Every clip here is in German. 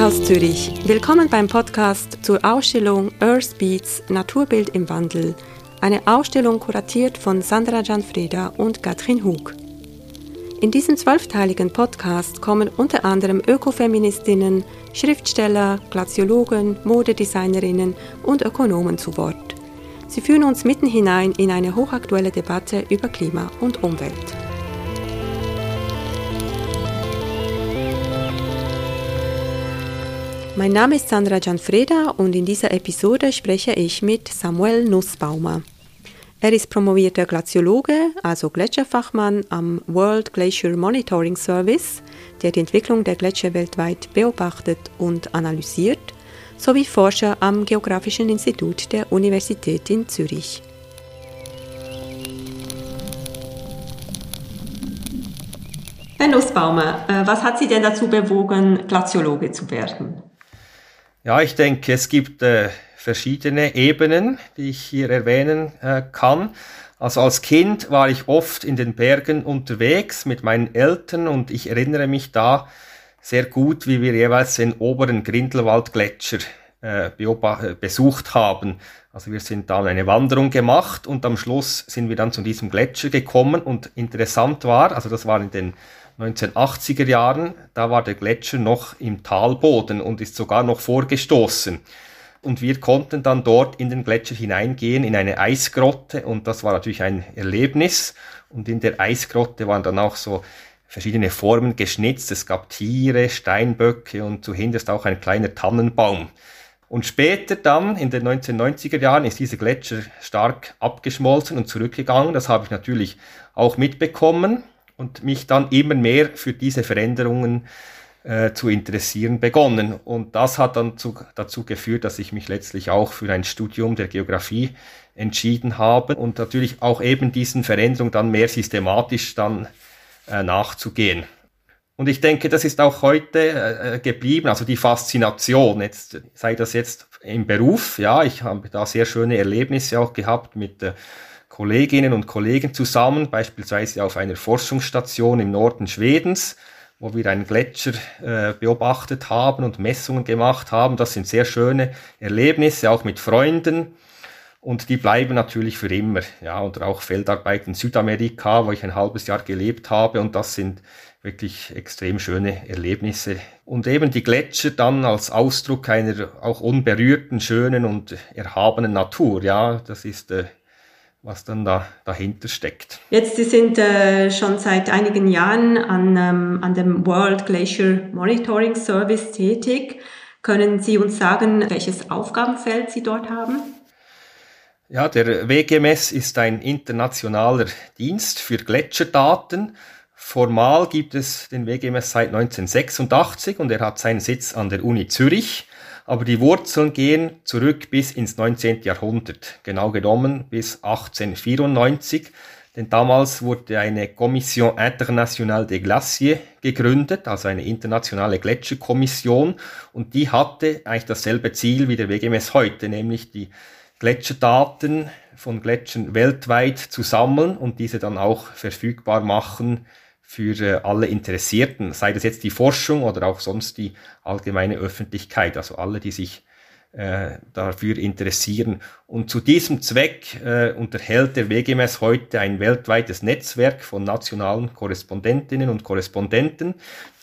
Kunsthaus Zürich. Willkommen beim Podcast zur Ausstellung Earth Beats Naturbild im Wandel. Eine Ausstellung kuratiert von Sandra Gianfreda und Katrin Hug. In diesem zwölfteiligen Podcast kommen unter anderem Ökofeministinnen, Schriftsteller, Glaziologen, Modedesignerinnen und Ökonomen zu Wort. Sie führen uns mitten hinein in eine hochaktuelle Debatte über Klima und Umwelt. Mein Name ist Sandra Gianfreda und in dieser Episode spreche ich mit Samuel Nussbaumer. Er ist promovierter Glaziologe, also Gletscherfachmann am World Glacier Monitoring Service, der die Entwicklung der Gletscher weltweit beobachtet und analysiert, sowie Forscher am Geographischen Institut der Universität in Zürich. Herr Nussbaumer, äh, was hat Sie denn dazu bewogen, Glaziologe zu werden? Ja, ich denke, es gibt äh, verschiedene Ebenen, die ich hier erwähnen äh, kann. Also als Kind war ich oft in den Bergen unterwegs mit meinen Eltern und ich erinnere mich da sehr gut, wie wir jeweils den oberen Grindelwaldgletscher äh, äh, besucht haben. Also wir sind dann eine Wanderung gemacht und am Schluss sind wir dann zu diesem Gletscher gekommen und interessant war, also das war in den 1980er Jahren, da war der Gletscher noch im Talboden und ist sogar noch vorgestoßen. Und wir konnten dann dort in den Gletscher hineingehen, in eine Eisgrotte und das war natürlich ein Erlebnis. Und in der Eisgrotte waren dann auch so verschiedene Formen geschnitzt. Es gab Tiere, Steinböcke und zuhinterst auch ein kleiner Tannenbaum. Und später dann, in den 1990er Jahren, ist dieser Gletscher stark abgeschmolzen und zurückgegangen. Das habe ich natürlich auch mitbekommen und mich dann immer mehr für diese Veränderungen äh, zu interessieren begonnen. Und das hat dann zu, dazu geführt, dass ich mich letztlich auch für ein Studium der Geografie entschieden habe und natürlich auch eben diesen Veränderungen dann mehr systematisch dann äh, nachzugehen. Und ich denke, das ist auch heute äh, geblieben, also die Faszination, jetzt sei das jetzt im Beruf, ja, ich habe da sehr schöne Erlebnisse auch gehabt mit äh, Kolleginnen und Kollegen zusammen, beispielsweise auf einer Forschungsstation im Norden Schwedens, wo wir einen Gletscher äh, beobachtet haben und Messungen gemacht haben. Das sind sehr schöne Erlebnisse, auch mit Freunden. Und die bleiben natürlich für immer. Ja, oder auch Feldarbeit in Südamerika, wo ich ein halbes Jahr gelebt habe. Und das sind wirklich extrem schöne Erlebnisse. Und eben die Gletscher dann als Ausdruck einer auch unberührten, schönen und erhabenen Natur. Ja, das ist äh, was dann da dahinter steckt. Jetzt, Sie sind äh, schon seit einigen Jahren an, ähm, an dem World Glacier Monitoring Service tätig. Können Sie uns sagen, welches Aufgabenfeld Sie dort haben? Ja, der WGMS ist ein internationaler Dienst für Gletscherdaten. Formal gibt es den WGMS seit 1986 und er hat seinen Sitz an der Uni Zürich aber die Wurzeln gehen zurück bis ins 19. Jahrhundert, genau genommen bis 1894, denn damals wurde eine Commission Internationale des Glaciers gegründet, also eine internationale Gletscherkommission, und die hatte eigentlich dasselbe Ziel wie der WGMS heute, nämlich die Gletscherdaten von Gletschern weltweit zu sammeln und diese dann auch verfügbar machen für äh, alle Interessierten, sei das jetzt die Forschung oder auch sonst die allgemeine Öffentlichkeit, also alle, die sich äh, dafür interessieren. Und zu diesem Zweck äh, unterhält der WGMS heute ein weltweites Netzwerk von nationalen Korrespondentinnen und Korrespondenten,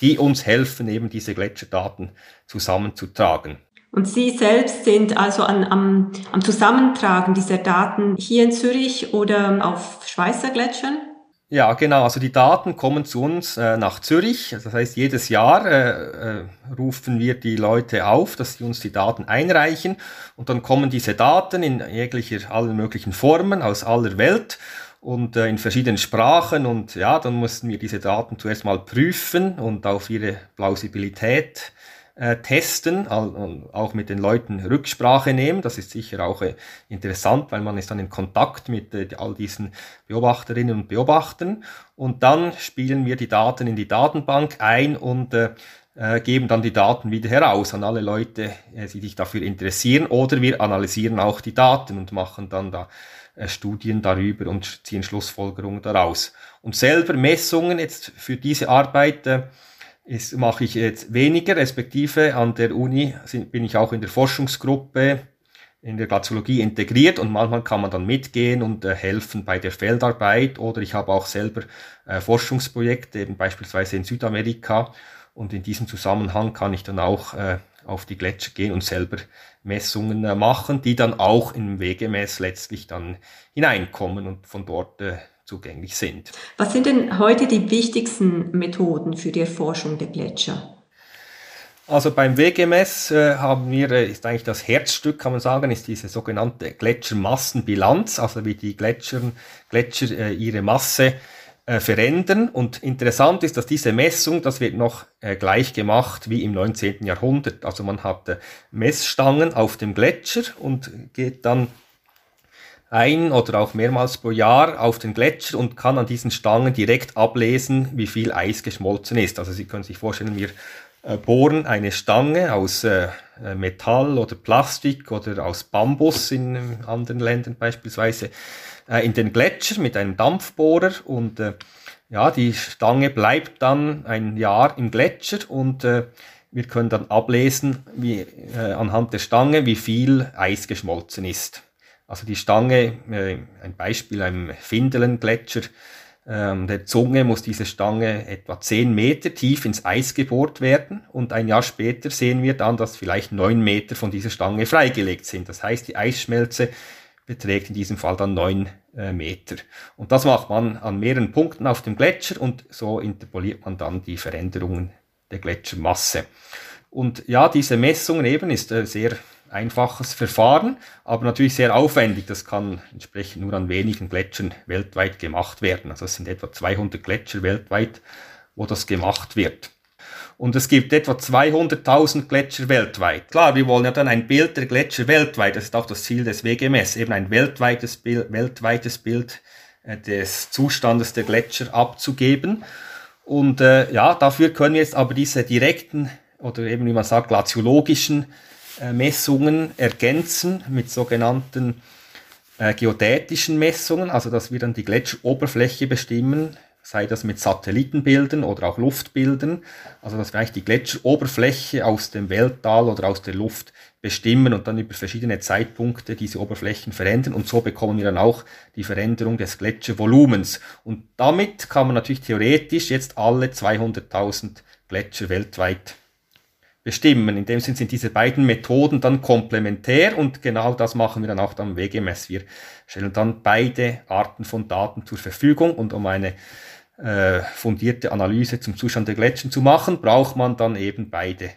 die uns helfen, eben diese Gletscherdaten zusammenzutragen. Und Sie selbst sind also an, am, am Zusammentragen dieser Daten hier in Zürich oder auf Schweizer Gletschern? Ja, genau. Also die Daten kommen zu uns äh, nach Zürich. Das heißt, jedes Jahr äh, äh, rufen wir die Leute auf, dass sie uns die Daten einreichen. Und dann kommen diese Daten in jeglicher, allen möglichen Formen aus aller Welt und äh, in verschiedenen Sprachen. Und ja, dann mussten wir diese Daten zuerst mal prüfen und auf ihre Plausibilität äh, testen, auch mit den Leuten Rücksprache nehmen. Das ist sicher auch äh, interessant, weil man ist dann in Kontakt mit äh, all diesen Beobachterinnen und Beobachtern. Und dann spielen wir die Daten in die Datenbank ein und geben dann die Daten wieder heraus an alle Leute, die sich dafür interessieren. Oder wir analysieren auch die Daten und machen dann da Studien darüber und ziehen Schlussfolgerungen daraus. Und selber Messungen jetzt für diese Arbeit ist, mache ich jetzt weniger, respektive an der Uni sind, bin ich auch in der Forschungsgruppe in der Glaziologie integriert und manchmal kann man dann mitgehen und äh, helfen bei der Feldarbeit oder ich habe auch selber äh, Forschungsprojekte, eben beispielsweise in Südamerika und in diesem Zusammenhang kann ich dann auch äh, auf die Gletscher gehen und selber Messungen äh, machen, die dann auch im Wegemess letztlich dann hineinkommen und von dort äh, zugänglich sind. Was sind denn heute die wichtigsten Methoden für die Erforschung der Gletscher? Also beim WGMS äh, haben wir, äh, ist eigentlich das Herzstück, kann man sagen, ist diese sogenannte Gletschermassenbilanz, also wie die Gletscher, Gletscher äh, ihre Masse äh, verändern. Und interessant ist, dass diese Messung, das wird noch äh, gleich gemacht wie im 19. Jahrhundert. Also man hat äh, Messstangen auf dem Gletscher und geht dann ein oder auch mehrmals pro Jahr auf den Gletscher und kann an diesen Stangen direkt ablesen, wie viel Eis geschmolzen ist. Also Sie können sich vorstellen, wir äh, bohren eine Stange aus äh, Metall oder Plastik oder aus Bambus in anderen Ländern beispielsweise äh, in den Gletscher mit einem Dampfbohrer und äh, ja, die Stange bleibt dann ein Jahr im Gletscher und äh, wir können dann ablesen, wie, äh, anhand der Stange, wie viel Eis geschmolzen ist. Also die Stange, äh, ein Beispiel, einem Findelen-Gletscher, ähm, der Zunge muss diese Stange etwa 10 Meter tief ins Eis gebohrt werden und ein Jahr später sehen wir dann, dass vielleicht 9 Meter von dieser Stange freigelegt sind. Das heißt, die Eisschmelze beträgt in diesem Fall dann 9 äh, Meter. Und das macht man an mehreren Punkten auf dem Gletscher und so interpoliert man dann die Veränderungen der Gletschermasse. Und ja, diese Messungen eben ist äh, sehr einfaches Verfahren, aber natürlich sehr aufwendig. Das kann entsprechend nur an wenigen Gletschern weltweit gemacht werden. Also es sind etwa 200 Gletscher weltweit, wo das gemacht wird. Und es gibt etwa 200.000 Gletscher weltweit. Klar, wir wollen ja dann ein Bild der Gletscher weltweit. Das ist auch das Ziel des WGMS, eben ein weltweites Bild, weltweites Bild äh, des Zustandes der Gletscher abzugeben. Und äh, ja, dafür können wir jetzt aber diese direkten oder eben wie man sagt glaziologischen Messungen ergänzen mit sogenannten äh, geodätischen Messungen, also dass wir dann die Gletscheroberfläche bestimmen, sei das mit Satellitenbildern oder auch Luftbildern, also dass wir eigentlich die Gletscheroberfläche aus dem Welttal oder aus der Luft bestimmen und dann über verschiedene Zeitpunkte diese Oberflächen verändern. Und so bekommen wir dann auch die Veränderung des Gletschervolumens. Und damit kann man natürlich theoretisch jetzt alle 200.000 Gletscher weltweit bestimmen. In dem Sinn sind diese beiden Methoden dann komplementär und genau das machen wir dann auch am WGMS. Wir stellen dann beide Arten von Daten zur Verfügung und um eine äh, fundierte Analyse zum Zustand der Gletscher zu machen, braucht man dann eben beide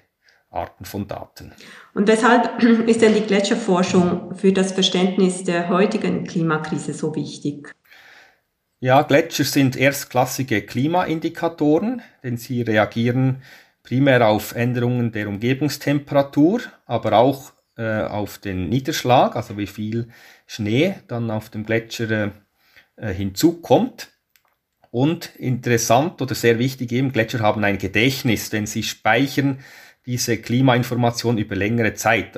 Arten von Daten. Und weshalb ist denn die Gletscherforschung für das Verständnis der heutigen Klimakrise so wichtig? Ja, Gletscher sind erstklassige Klimaindikatoren, denn sie reagieren primär auf Änderungen der Umgebungstemperatur, aber auch äh, auf den Niederschlag, also wie viel Schnee dann auf dem Gletscher äh, hinzukommt. Und interessant oder sehr wichtig eben, Gletscher haben ein Gedächtnis, denn sie speichern diese Klimainformation über längere Zeit.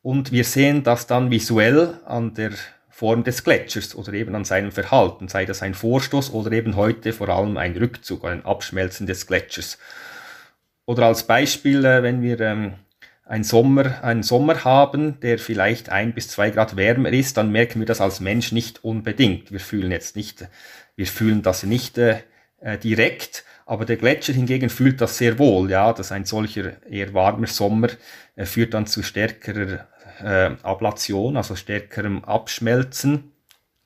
Und wir sehen das dann visuell an der Form des Gletschers oder eben an seinem Verhalten, sei das ein Vorstoß oder eben heute vor allem ein Rückzug, ein Abschmelzen des Gletschers. Oder als Beispiel, äh, wenn wir ähm, einen Sommer, einen Sommer haben, der vielleicht ein bis zwei Grad wärmer ist, dann merken wir das als Mensch nicht unbedingt. Wir fühlen jetzt nicht, wir fühlen das nicht äh, äh, direkt, aber der Gletscher hingegen fühlt das sehr wohl, ja, dass ein solcher eher warmer Sommer äh, führt dann zu stärkerer äh, Ablation, also stärkerem Abschmelzen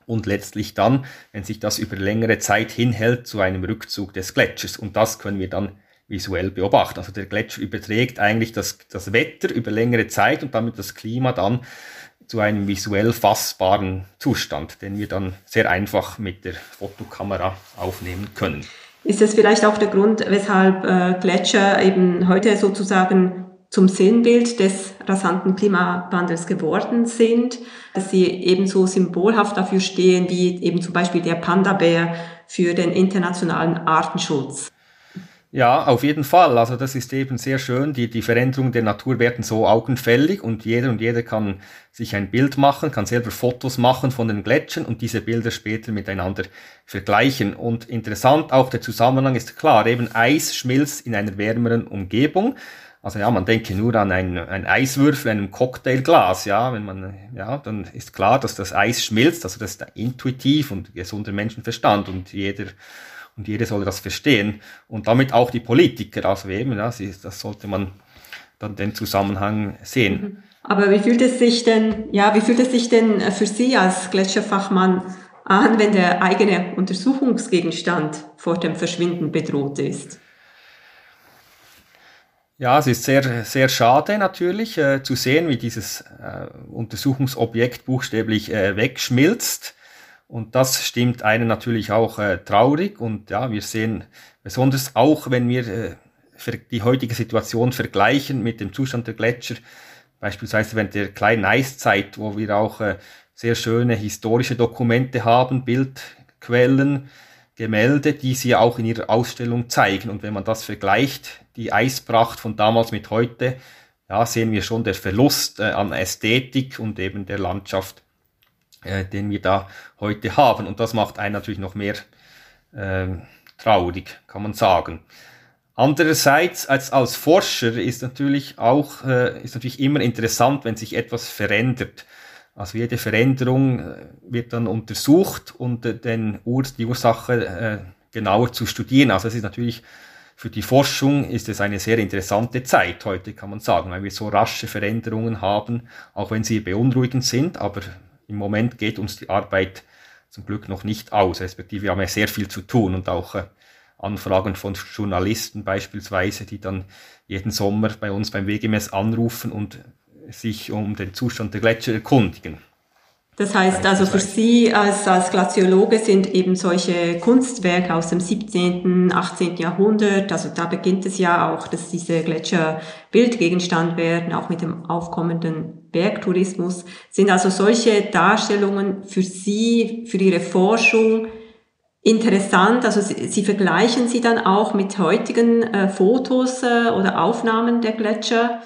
und letztlich dann, wenn sich das über längere Zeit hinhält, zu einem Rückzug des Gletschers. Und das können wir dann visuell beobachten. Also der Gletscher überträgt eigentlich das, das Wetter über längere Zeit und damit das Klima dann zu einem visuell fassbaren Zustand, den wir dann sehr einfach mit der Fotokamera aufnehmen können. Ist das vielleicht auch der Grund, weshalb äh, Gletscher eben heute sozusagen zum Sinnbild des rasanten Klimawandels geworden sind, dass sie ebenso symbolhaft dafür stehen, wie eben zum Beispiel der Panda-Bär für den internationalen Artenschutz? Ja, auf jeden Fall. Also das ist eben sehr schön. Die, die Veränderungen der Natur werden so augenfällig und jeder und jeder kann sich ein Bild machen, kann selber Fotos machen von den Gletschern und diese Bilder später miteinander vergleichen. Und interessant, auch der Zusammenhang ist klar, eben Eis schmilzt in einer wärmeren Umgebung. Also ja, man denke nur an ein, ein Eiswürfel, einem Cocktailglas, ja, wenn man, ja, dann ist klar, dass das Eis schmilzt, also das ist intuitiv und gesunder Menschenverstand und jeder und jeder soll das verstehen und damit auch die Politiker, also eben, ja, sie, das sollte man dann den Zusammenhang sehen. Mhm. Aber wie fühlt es sich denn, ja, wie fühlt es sich denn für Sie als Gletscherfachmann an, wenn der eigene Untersuchungsgegenstand vor dem Verschwinden bedroht ist? Ja, es ist sehr, sehr schade natürlich äh, zu sehen, wie dieses äh, Untersuchungsobjekt buchstäblich äh, wegschmilzt. Und das stimmt einen natürlich auch äh, traurig. Und ja, wir sehen besonders auch, wenn wir äh, die heutige Situation vergleichen mit dem Zustand der Gletscher, beispielsweise während der kleinen Eiszeit, wo wir auch äh, sehr schöne historische Dokumente haben, Bildquellen, Gemälde, die sie auch in ihrer Ausstellung zeigen. Und wenn man das vergleicht, die Eispracht von damals mit heute, ja, sehen wir schon der Verlust äh, an Ästhetik und eben der Landschaft äh, den wir da heute haben. Und das macht einen natürlich noch mehr äh, traurig, kann man sagen. Andererseits als, als Forscher ist natürlich auch äh, ist natürlich immer interessant, wenn sich etwas verändert. Also jede Veränderung äh, wird dann untersucht und äh, den Ur die Ursache genauer zu studieren. Also es ist natürlich für die Forschung ist es eine sehr interessante Zeit heute, kann man sagen, weil wir so rasche Veränderungen haben, auch wenn sie beunruhigend sind, aber im Moment geht uns die Arbeit zum Glück noch nicht aus, respektive wir haben ja sehr viel zu tun und auch äh, Anfragen von Journalisten beispielsweise, die dann jeden Sommer bei uns beim WGMS anrufen und sich um den Zustand der Gletscher erkundigen. Das heißt also für Sie als, als Glaziologe sind eben solche Kunstwerke aus dem 17., 18. Jahrhundert, also da beginnt es ja auch, dass diese Gletscher Bildgegenstand werden, auch mit dem aufkommenden Bergtourismus. Sind also solche Darstellungen für Sie, für Ihre Forschung interessant? Also Sie, Sie vergleichen sie dann auch mit heutigen äh, Fotos äh, oder Aufnahmen der Gletscher?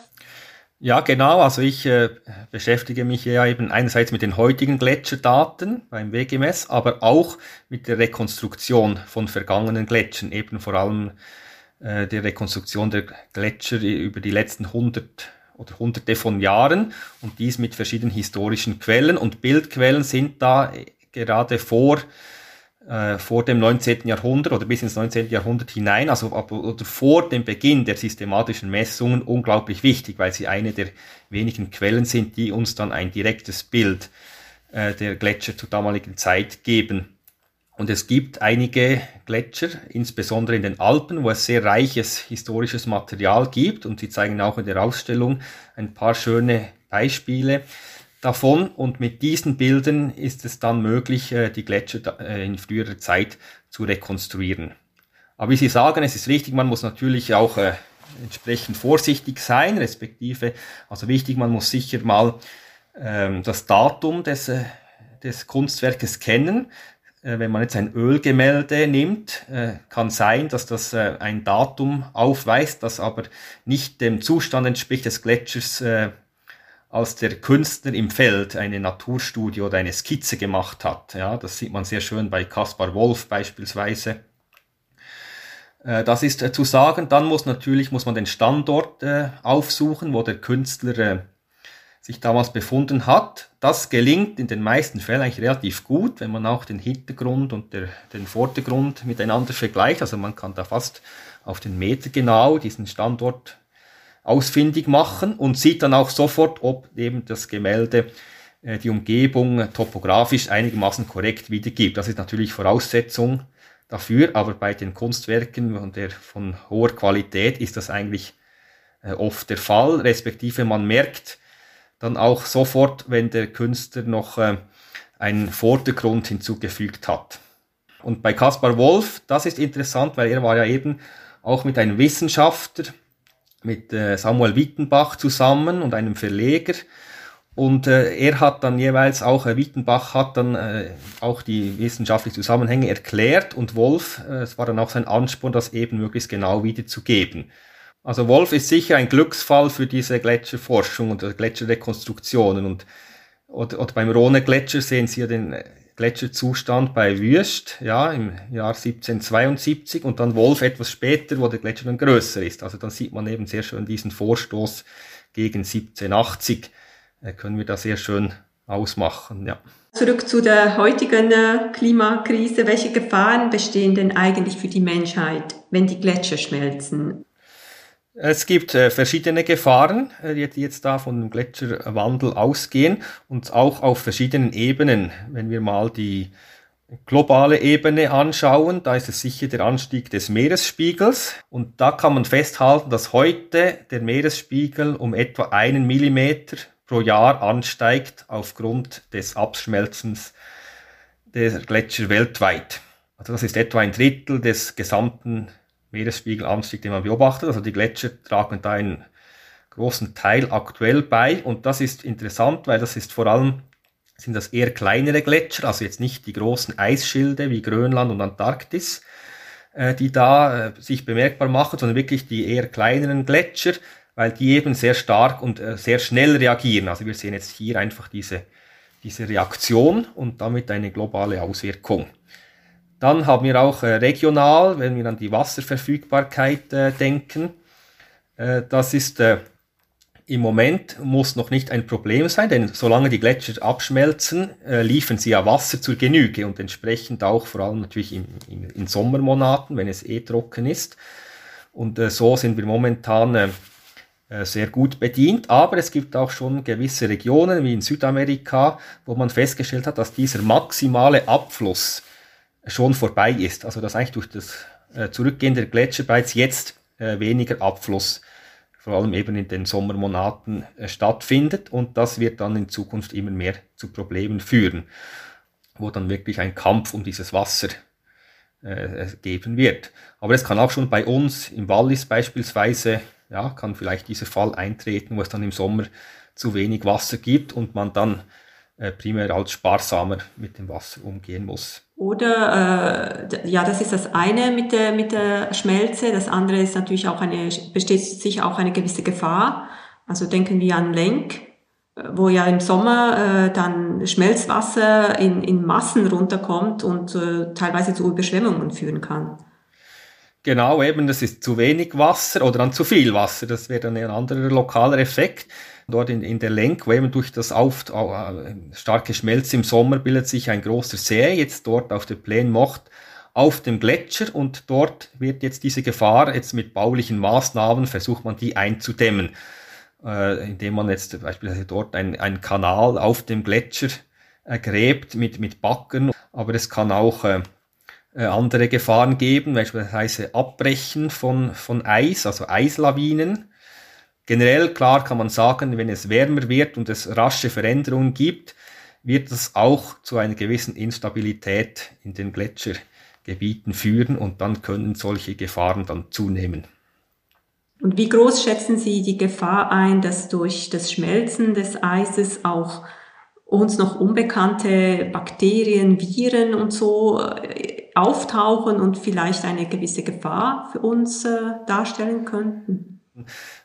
Ja, genau. Also ich äh, beschäftige mich ja eben einerseits mit den heutigen Gletscherdaten beim WGMS, aber auch mit der Rekonstruktion von vergangenen Gletschern, eben vor allem äh, der Rekonstruktion der Gletscher über die letzten 100 oder hunderte von Jahren und dies mit verschiedenen historischen Quellen und Bildquellen sind da gerade vor äh, vor dem 19. Jahrhundert oder bis ins 19. Jahrhundert hinein, also ab, oder vor dem Beginn der systematischen Messungen unglaublich wichtig, weil sie eine der wenigen Quellen sind, die uns dann ein direktes Bild äh, der Gletscher zur damaligen Zeit geben. Und es gibt einige Gletscher, insbesondere in den Alpen, wo es sehr reiches historisches Material gibt und sie zeigen auch in der Ausstellung ein paar schöne Beispiele davon und mit diesen Bildern ist es dann möglich, äh, die Gletscher äh, in früherer Zeit zu rekonstruieren. Aber wie Sie sagen, es ist richtig, man muss natürlich auch äh, entsprechend vorsichtig sein, respektive, also wichtig, man muss sicher mal ähm, das Datum des, des Kunstwerkes kennen. Wenn man jetzt ein Ölgemälde nimmt, kann sein, dass das ein Datum aufweist, das aber nicht dem Zustand entspricht des Gletschers als der Künstler im Feld eine Naturstudie oder eine Skizze gemacht hat. Ja, das sieht man sehr schön bei Kaspar Wolf beispielsweise. Äh, das ist äh, zu sagen. Dann muss natürlich muss man den Standort äh, aufsuchen, wo der Künstler sich damals befunden hat. Das gelingt in den meisten Fällen eigentlich relativ gut, wenn man auch den Hintergrund und der, den Vordergrund miteinander vergleicht. Also man kann da fast auf den Meter genau diesen Standort ausfindig machen und sieht dann auch sofort, ob eben das Gemälde äh, die Umgebung topografisch einigermaßen korrekt wiedergibt. Das ist natürlich Voraussetzung dafür, aber bei den Kunstwerken von, der, von hoher Qualität ist das eigentlich äh, oft der Fall, respektive man merkt dann auch sofort, wenn der Künstler noch äh, einen Vordergrund hinzugefügt hat. Und bei Kaspar Wolf, das ist interessant, weil er war ja eben auch mit einem Wissenschaftler mit äh, Samuel Wittenbach zusammen und einem Verleger. Und äh, er hat dann jeweils auch, äh, Wittenbach hat dann äh, auch die wissenschaftlichen Zusammenhänge erklärt und Wolf, äh, es war dann auch sein Ansporn, das eben möglichst genau wiederzugeben. Also Wolf ist sicher ein Glücksfall für diese Gletscherforschung und Gletscherrekonstruktionen. Und oder, oder beim Rhone Gletscher sehen Sie ja den Gletscherzustand bei Wüst, ja, im Jahr 1772 und dann Wolf etwas später, wo der Gletscher dann größer ist. Also dann sieht man eben sehr schön diesen Vorstoß gegen 1780 äh, können wir da sehr schön ausmachen. Ja. Zurück zu der heutigen äh, Klimakrise. Welche Gefahren bestehen denn eigentlich für die Menschheit, wenn die Gletscher schmelzen? Es gibt äh, verschiedene Gefahren, äh, die jetzt da von dem Gletscherwandel ausgehen und auch auf verschiedenen Ebenen. Wenn wir mal die globale Ebene anschauen, da ist es sicher der Anstieg des Meeresspiegels und da kann man festhalten, dass heute der Meeresspiegel um etwa einen Millimeter pro Jahr ansteigt aufgrund des Abschmelzens der Gletscher weltweit. Also das ist etwa ein Drittel des gesamten Meeresspiegelanstieg, den man beobachtet. Also die Gletscher tragen da einen großen Teil aktuell bei und das ist interessant, weil das ist vor allem sind das eher kleinere Gletscher, also jetzt nicht die großen Eisschilde wie Grönland und Antarktis, äh, die da äh, sich bemerkbar machen, sondern wirklich die eher kleineren Gletscher, weil die eben sehr stark und äh, sehr schnell reagieren. Also wir sehen jetzt hier einfach diese, diese Reaktion und damit eine globale Auswirkung. Dann haben wir auch äh, regional, wenn wir an die Wasserverfügbarkeit äh, denken, äh, das ist im Moment muss noch nicht ein Problem sein, denn solange die Gletscher abschmelzen, liefern sie ja Wasser zur Genüge und entsprechend auch vor allem natürlich in, in, in Sommermonaten, wenn es eh trocken ist. Und so sind wir momentan sehr gut bedient, aber es gibt auch schon gewisse Regionen wie in Südamerika, wo man festgestellt hat, dass dieser maximale Abfluss schon vorbei ist. Also dass eigentlich durch das äh, Zurückgehen der Gletscher bereits jetzt äh, weniger Abfluss, vor allem eben in den Sommermonaten, äh, stattfindet und das wird dann in Zukunft immer mehr zu Problemen führen, wo dann wirklich ein Kampf um dieses Wasser äh, geben wird. Aber es kann auch schon bei uns im Wallis beispielsweise ja, kann vielleicht dieser Fall eintreten, wo es dann im Sommer zu wenig Wasser gibt und man dann äh, primär als sparsamer mit dem Wasser umgehen muss. Oder äh, ja, das ist das eine mit der mit der Schmelze. Das andere ist natürlich auch eine besteht sicher auch eine gewisse Gefahr. Also denken wir an Lenk, äh, wo ja im Sommer äh, dann Schmelzwasser in, in Massen runterkommt und äh, teilweise zu Überschwemmungen führen kann. Genau, eben, das ist zu wenig Wasser oder dann zu viel Wasser. Das wäre dann ein anderer lokaler Effekt. Dort in, in der Lenk, wo eben durch das auf, starke Schmelz im Sommer bildet sich ein großer See, jetzt dort auf der Plain Mocht auf dem Gletscher und dort wird jetzt diese Gefahr, jetzt mit baulichen Maßnahmen versucht man die einzudämmen, äh, indem man jetzt beispielsweise dort einen Kanal auf dem Gletscher äh, gräbt mit, mit Backen, aber es kann auch äh, andere Gefahren geben, beispielsweise Abbrechen von, von Eis, also Eislawinen. Generell klar kann man sagen, wenn es wärmer wird und es rasche Veränderungen gibt, wird das auch zu einer gewissen Instabilität in den Gletschergebieten führen und dann können solche Gefahren dann zunehmen. Und wie groß schätzen Sie die Gefahr ein, dass durch das Schmelzen des Eises auch uns noch unbekannte Bakterien, Viren und so äh, auftauchen und vielleicht eine gewisse Gefahr für uns äh, darstellen könnten?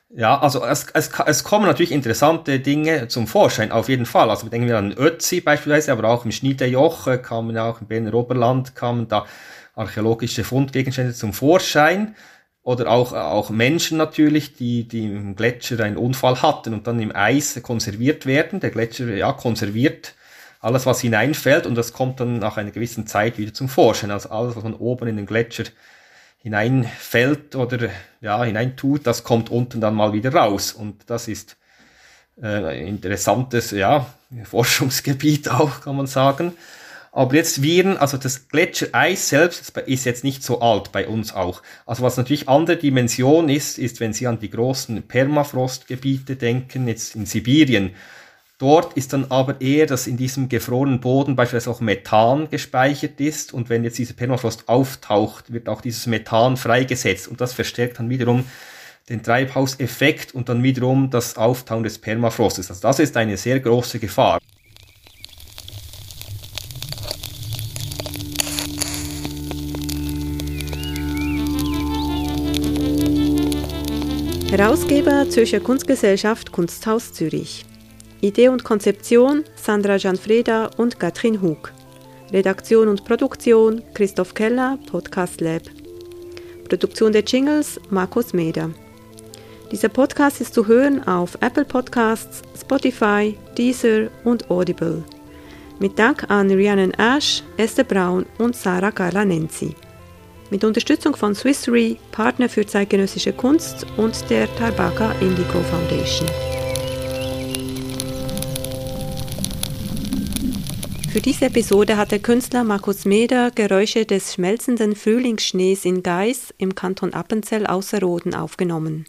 Ja, also es, es, es kommen natürlich interessante Dinge zum Vorschein, auf jeden Fall. Also denken wir an Ötzi beispielsweise, aber auch im Schniedejoch äh, kamen auch im Berner Oberland kamen da archäologische Fundgegenstände zum Vorschein. Oder auch, auch Menschen natürlich, die, die im Gletscher einen Unfall hatten und dann im Eis konserviert werden. Der Gletscher ja, konserviert alles, was hineinfällt und das kommt dann nach einer gewissen Zeit wieder zum Vorschein. Also alles, was man oben in den Gletscher hineinfällt oder ja, hineintut, das kommt unten dann mal wieder raus. Und das ist äh, interessantes ja, Forschungsgebiet auch, kann man sagen. Aber jetzt Viren, also das Gletschereis selbst ist jetzt nicht so alt bei uns auch. Also was natürlich andere Dimension ist, ist, wenn Sie an die großen Permafrostgebiete denken, jetzt in Sibirien, Dort ist dann aber eher, dass in diesem gefrorenen Boden beispielsweise auch Methan gespeichert ist und wenn jetzt dieser Permafrost auftaucht, wird auch dieses Methan freigesetzt und das verstärkt dann wiederum den Treibhauseffekt und dann wiederum das Auftauen des Permafrostes. Also das ist eine sehr große Gefahr. Herausgeber Zürcher Kunstgesellschaft Kunsthaus Zürich. Idee und Konzeption Sandra Gianfreda und Katrin Hug. Redaktion und Produktion Christoph Keller, Podcast Lab. Produktion der Jingles Markus Meder. Dieser Podcast ist zu hören auf Apple Podcasts, Spotify, Deezer und Audible. Mit Dank an Rhiannon Ash, Esther Braun und Sarah Carla Nenzi mit Unterstützung von Swiss Re, Partner für zeitgenössische Kunst und der Tarbaka Indigo Foundation. Für diese Episode hat der Künstler Markus Meder Geräusche des schmelzenden Frühlingsschnees in Geis im Kanton Appenzell außer Roden aufgenommen.